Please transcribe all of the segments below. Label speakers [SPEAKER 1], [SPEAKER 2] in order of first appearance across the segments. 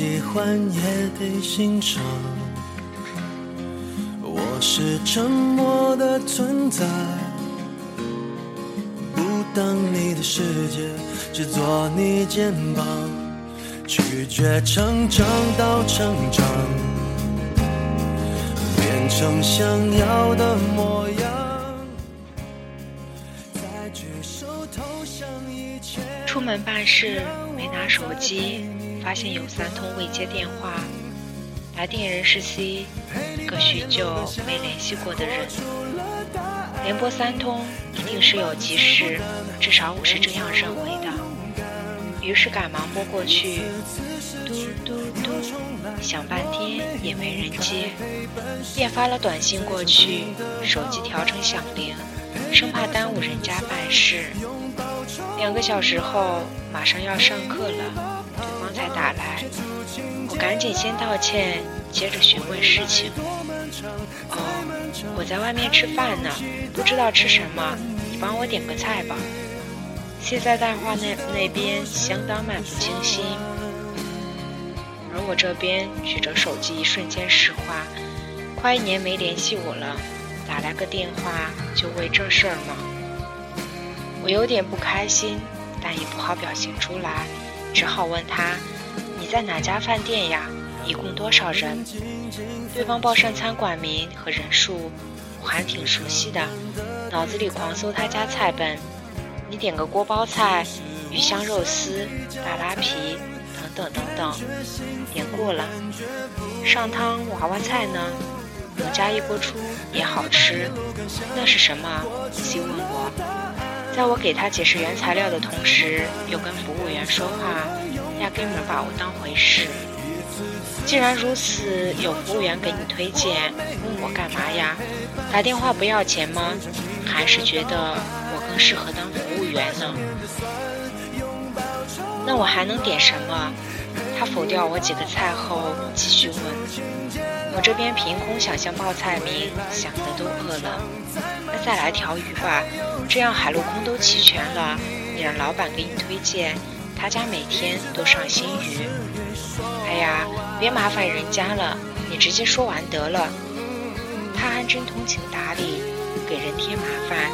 [SPEAKER 1] 喜欢也得欣赏。我是沉默的存在，不当你的世界，只做你肩膀，拒绝成长到成长，变成想要的模样。再举手投降以前。
[SPEAKER 2] 出门办事没拿手机，发现有三通未接电话，来电人是 C，个许久没联系过的人。连拨三通一定是有急事，至少我是这样认为的。于是赶忙拨过去，嘟嘟嘟，响半天也没人接，便发了短信过去，手机调成响铃，生怕耽误人家办事。两个小时后，马上要上课了，才打来。我赶紧先道歉，接着询问事情。哦，我在外面吃饭呢，不知道吃什么，你帮我点个菜吧。现在电话那那边相当漫不经心，而我这边举着手机，一瞬间石化。快一年没联系我了，打来个电话就为这事儿吗？我有点不开心，但也不好表现出来，只好问他：“你在哪家饭店呀？一共多少人？”对方报上餐馆名和人数，我还挺熟悉的，脑子里狂搜他家菜本。你点个锅包菜、鱼香肉丝、大拉皮等等等等，点过了。上汤娃娃菜呢？我家一锅出也好吃。那是什么？西问我。在我给他解释原材料的同时，又跟服务员说话，压根没把我当回事。既然如此，有服务员给你推荐，问我干嘛呀？打电话不要钱吗？还是觉得我更适合当服务员呢？那我还能点什么？他否掉我几个菜后，继续问。我这边凭空想象报菜名，想的都饿了。再来条鱼吧。这样海陆空都齐全了，你让老板给你推荐，他家每天都上新鱼。哎呀，别麻烦人家了，你直接说完得了。他还真通情达理，给人添麻烦。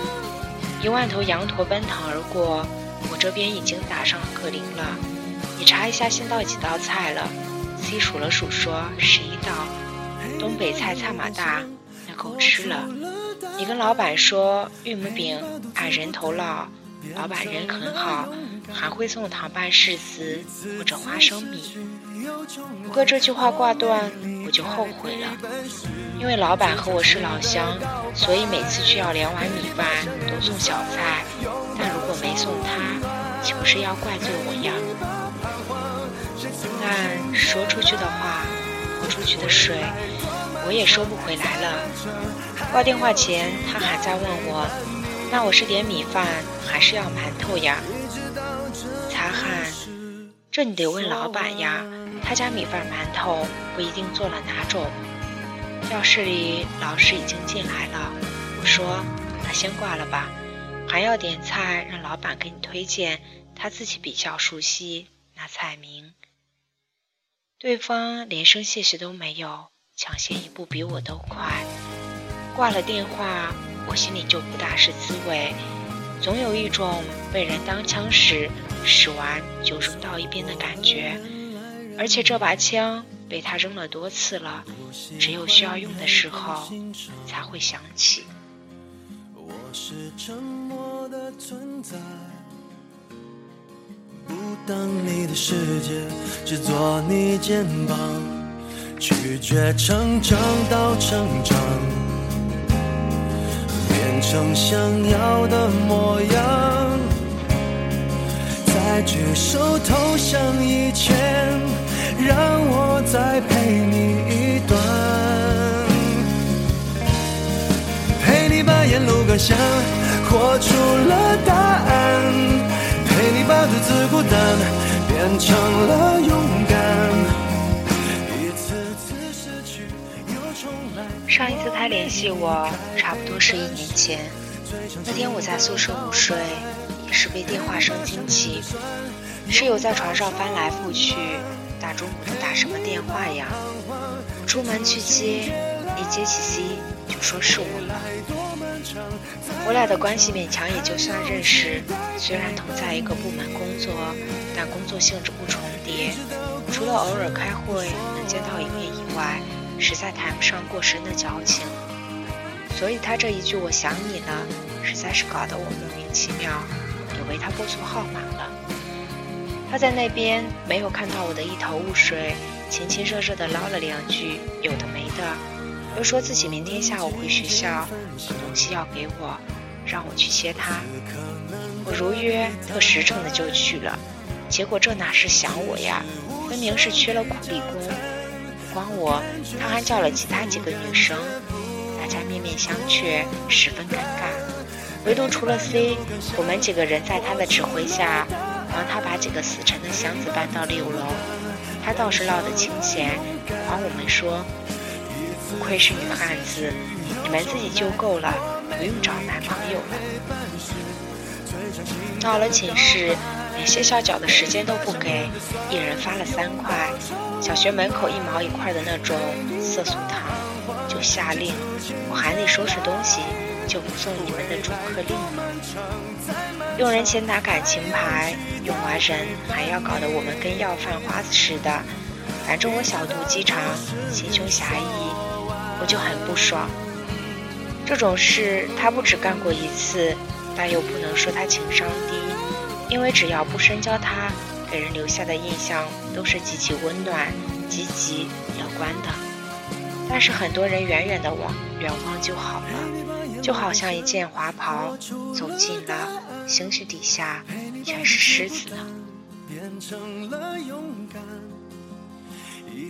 [SPEAKER 2] 一万头羊驼奔腾而过，我这边已经打上客铃了。你查一下先到几道菜了？C 数了数说十一道，东北菜菜码大，那够吃了。你跟老板说玉米饼按人头烙，老板人很好，还会送糖拌柿子或者花生米。不过这句话挂断，我就后悔了，因为老板和我是老乡，所以每次去要两碗米饭，都送小菜。但如果没送他，岂不是要怪罪我呀？但说出去的话，出去的水，我也收不回来了。挂电话前，他还在问我：“那我是点米饭还是要馒头呀？”擦汗，这你得问老板呀。他家米饭馒头不一定做了哪种。教室里老师已经进来了，我说：“那先挂了吧，还要点菜，让老板给你推荐，他自己比较熟悉那菜名。”对方连声谢谢都没有，抢先一步比我都快。挂了电话，我心里就不大是滋味，总有一种被人当枪使，使完就扔到一边的感觉。而且这把枪被他扔了多次了，只有需要用的时候才会想起。我是沉默的存在，
[SPEAKER 1] 不当你的世界，只做你肩膀，拒绝成长到成长。变成想要的模样，在举手投降以前，让我再陪你一段，陪你把沿路感想活出了答，孤单变成了勇敢。
[SPEAKER 2] 上一次他联系我，差不多是一年前。那天我在宿舍午睡，也是被电话声惊起。室友在床上翻来覆去，大中午的打什么电话呀？我出门去接，一接起 C 就说是我了。我俩的关系勉强也就算认识，虽然同在一个部门工作，但工作性质不重叠，除了偶尔开会能见到一面以外，实在谈不上过深的交情。所以他这一句“我想你了”，实在是搞得我莫名其妙，以为他拨错号码了。他在那边没有看到我的一头雾水，亲亲热热地唠了两句有的没的，又说自己明天下午回学校，有东西要给我，让我去接他。我如约特实诚的就去了，结果这哪是想我呀，分明是缺了苦力工。不光我，他还叫了其他几个女生。大家面面相觑，十分尴尬。唯独除了 C，我们几个人在他的指挥下，帮他把几个死沉的箱子搬到六楼。他倒是唠得清闲，还我们说：“不愧是女汉子，你们自己就够了，不用找男朋友了。”到了寝室，连歇下脚的时间都不给，一人发了三块，小学门口一毛一块的那种色素糖。就下令，我还得收拾东西，就不送你们的逐客令了？用人前打感情牌，用完人还要搞得我们跟要饭花子似的。反正我小肚鸡肠，心胸狭义，我就很不爽。这种事他不止干过一次，但又不能说他情商低，因为只要不深交他，给人留下的印象都是极其温暖、积极、乐观的。但是很多人远远的望，远望就好了，就好像一件华袍，走近了，兴许底下全是狮子呢。一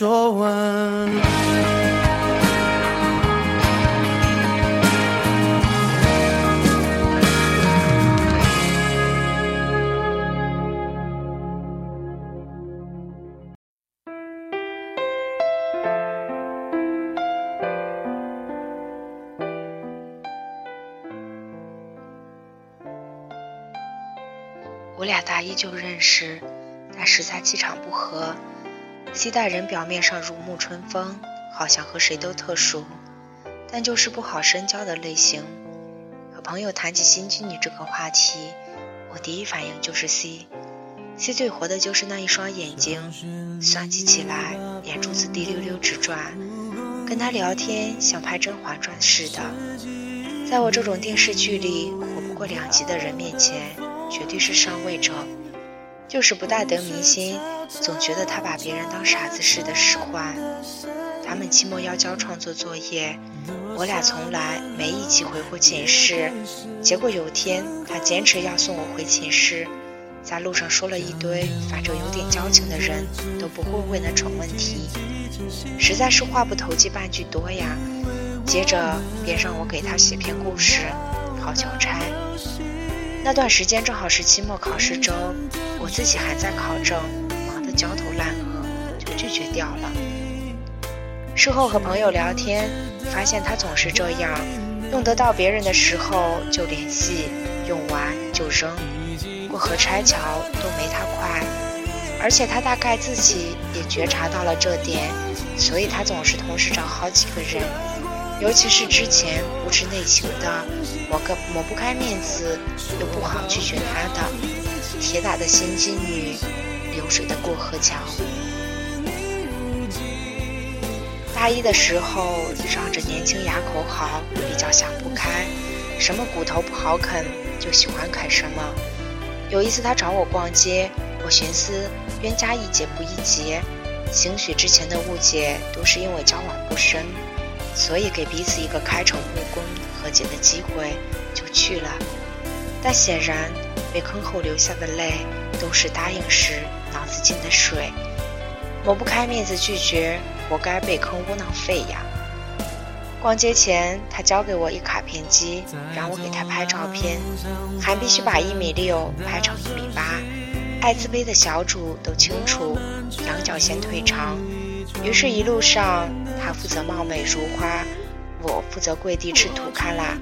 [SPEAKER 2] 说完。我俩大一就认识，但实在气场不合。西代人表面上如沐春风，好像和谁都特熟，但就是不好深交的类型。和朋友谈起新居女这个话题，我第一反应就是 C。C 最活的就是那一双眼睛，算计起来眼珠子滴溜溜直转。跟他聊天像拍《甄嬛传》似的，在我这种电视剧里活不过两集的人面前。绝对是上位者，就是不大得民心，总觉得他把别人当傻子似的使唤。他们期末要交创作作业，我俩从来没一起回过寝室。结果有天他坚持要送我回寝室，在路上说了一堆，反正有点交情的人都不会问的蠢问题，实在是话不投机半句多呀。接着便让我给他写篇故事，好交差。那段时间正好是期末考试周，我自己还在考证，忙得焦头烂额，就拒绝掉了。事后和朋友聊天，发现他总是这样，用得到别人的时候就联系，用完就扔，过河拆桥都没他快。而且他大概自己也觉察到了这点，所以他总是同时找好几个人。尤其是之前不知内情的，抹个抹不开面子，又不好拒绝他的，铁打的心机女，流水的过河桥。大一的时候，仗着年轻牙口好，比较想不开，什么骨头不好啃，就喜欢啃什么。有一次他找我逛街，我寻思冤家宜解不宜结，兴许之前的误解都是因为交往不深。所以给彼此一个开诚布公和解的机会，就去了。但显然被坑后流下的泪，都是答应时脑子进的水，抹不开面子拒绝，活该被坑窝囊废呀！逛街前，他交给我一卡片机，让我给他拍照片，还必须把一米六拍成一米八。爱自卑的小主都清楚，羊角先腿长。于是，一路上他负责貌美如花，我负责跪地吃土卡拉。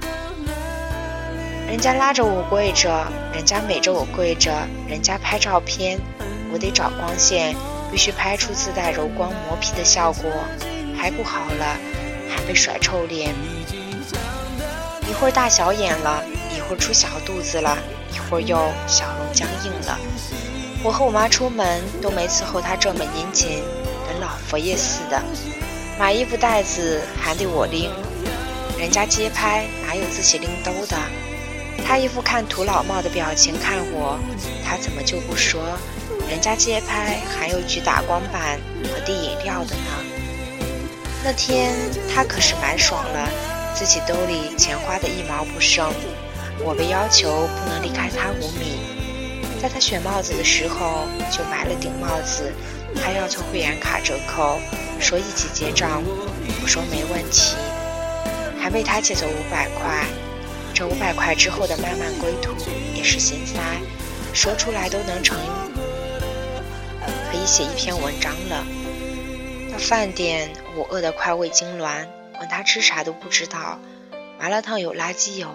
[SPEAKER 2] 人家拉着我跪着，人家美着我跪着，人家拍照片，我得找光线，必须拍出自带柔光磨皮的效果。拍不好了，还被甩臭脸。一会儿大小眼了，一会儿出小肚子了，一会儿又笑容僵硬了。我和我妈出门都没伺候她这么殷勤。跟老佛爷似的，买衣服袋子还得我拎，人家街拍哪有自己拎兜的？他一副看土老帽的表情看我，他怎么就不说？人家街拍还有举打光板和递饮料的呢。那天他可是蛮爽了，自己兜里钱花的一毛不剩。我被要求不能离开他五米，在他选帽子的时候就买了顶帽子。还要求会员卡折扣，说一起结账，我说没问题，还为他借走五百块。这五百块之后的漫漫归途也是心塞，说出来都能成，可以写一篇文章了。到饭点，我饿得快胃痉挛，问他吃啥都不知道。麻辣烫有垃圾油，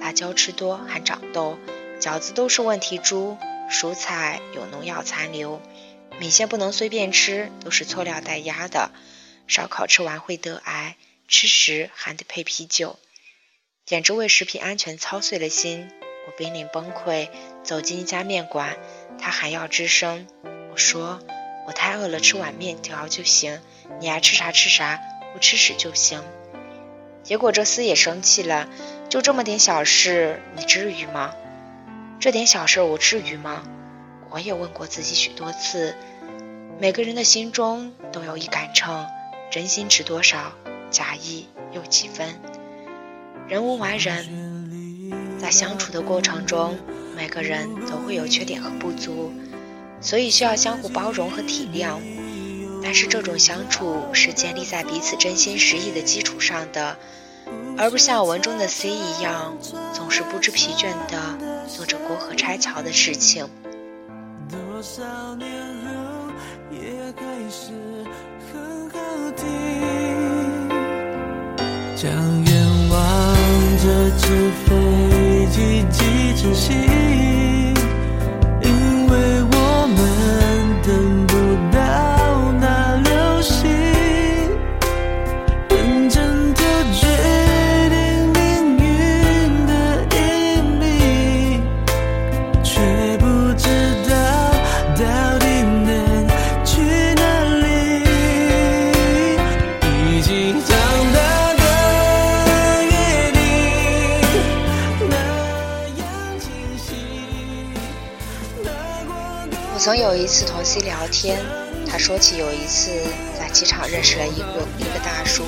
[SPEAKER 2] 辣椒吃多还长痘，饺子都是问题猪，蔬菜有农药残留。米线不能随便吃，都是错料带压的。烧烤吃完会得癌，吃时还得配啤酒，简直为食品安全操碎了心。我濒临崩溃，走进一家面馆，他还要吱声。我说我太饿了，吃碗面条就行。你爱吃啥吃啥，不吃屎就行。结果这厮也生气了，就这么点小事，你至于吗？这点小事我至于吗？我也问过自己许多次。每个人的心中都有一杆秤，真心值多少，假意又几分？人无完人，在相处的过程中，每个人都会有缺点和不足，所以需要相互包容和体谅。但是这种相处是建立在彼此真心实意的基础上的，而不像文中的 C 一样，总是不知疲倦地做着过河拆桥的事情。多少年也还是很好听。将愿望折纸飞机寄成信曾有一次同 C 聊天，他说起有一次在机场认识了一个一个大叔，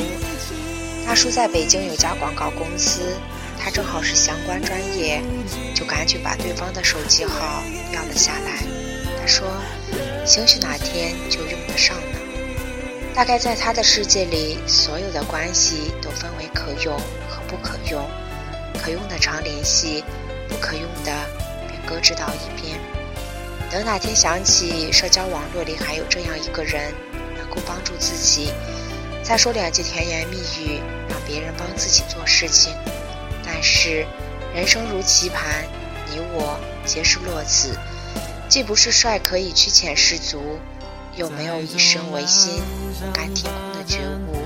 [SPEAKER 2] 大叔在北京有家广告公司，他正好是相关专业，就赶紧把对方的手机号要了下来。他说，兴许哪天就用得上呢。大概在他的世界里，所有的关系都分为可用和不可用，可用的常联系，不可用的便搁置到一边。等哪天想起社交网络里还有这样一个人，能够帮助自己，再说两句甜言蜜语，让别人帮自己做事情。但是人生如棋盘，你我皆是落子，既不是帅可以驱遣士卒，又没有以身为心、甘天空的觉悟，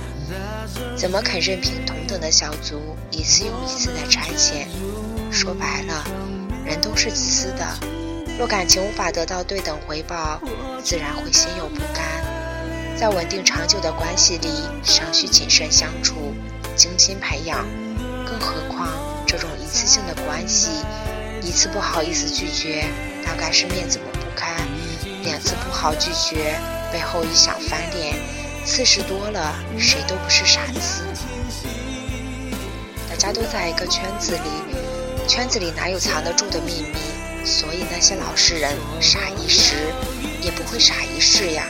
[SPEAKER 2] 怎么肯任凭同等的小卒一次又一次的差遣？说白了，人都是自私的。若感情无法得到对等回报，自然会心有不甘。在稳定长久的关系里，尚需谨慎相处，精心培养。更何况这种一次性的关系，一次不好意思拒绝，大概是面子抹不开；两次不好拒绝，背后一想翻脸；次数多了，谁都不是傻子。大家都在一个圈子里，圈子里哪有藏得住的秘密？所以那些老实人傻一时，也不会傻一世呀。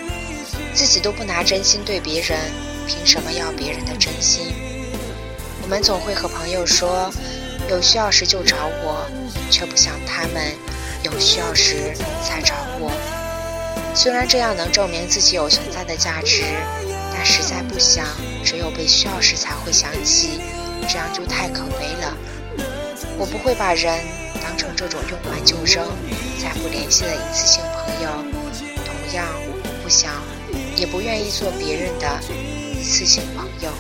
[SPEAKER 1] 自己都不拿真心对别人，凭什么要别人的真心？我们总会和朋友说，有需要时就找我，却不想他们有需要时才找我。虽然这样能证明自己有存在的价值，但实在不想只有被需要时才会想起，这样就太可悲了。我不会把人当成这种用完就扔、再不联系的一次性朋友，同样不想。也不愿意做别人的一次性朋友。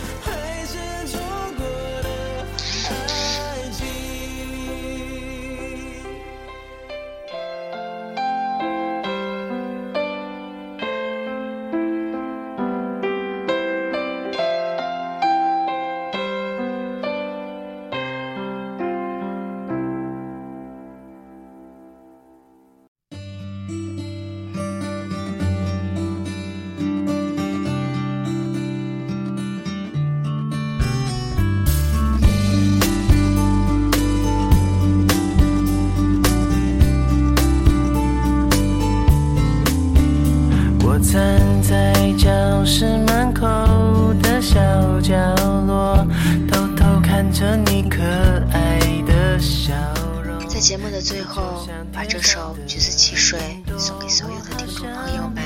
[SPEAKER 1] 在节目的最后，把这首《橘子汽水》送给所有的听众朋友们。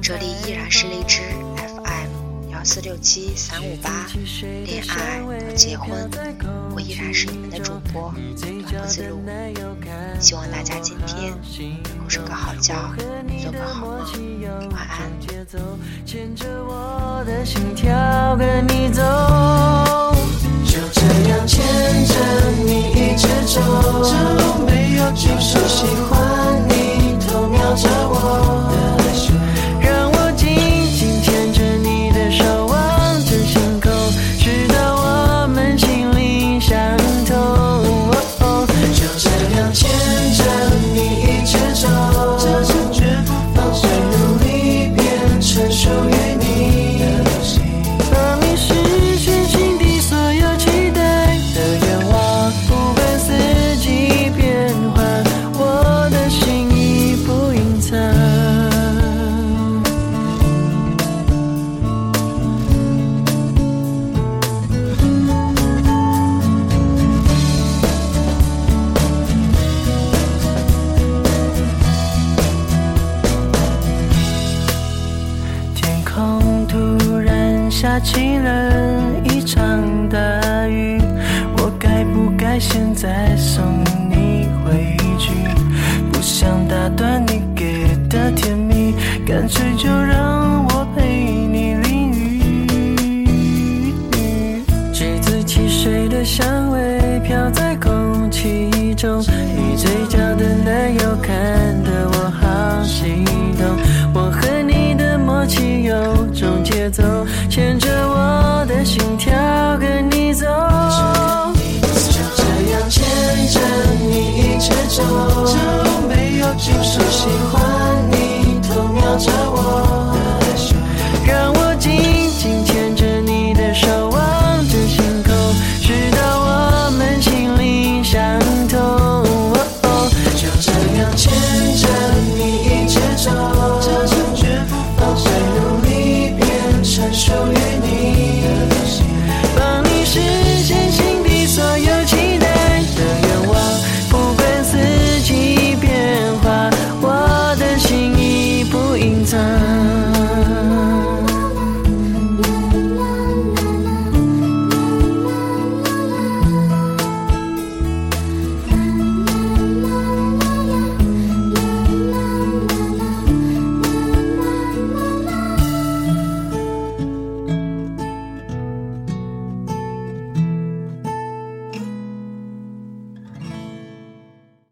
[SPEAKER 1] 这里依然是荔枝 FM 幺四六七三五八，恋爱到结婚，我依然是你们的主播不自路。希望大家今天能够睡个好觉，做个好梦，晚安。就这样牵着你一直走，就是喜欢。下起了一场大雨，我该不该现在送你回去？不想打断你给的甜蜜，干脆就让我陪你淋雨。橘子汽水的香味飘在空气中你嘴角的奶。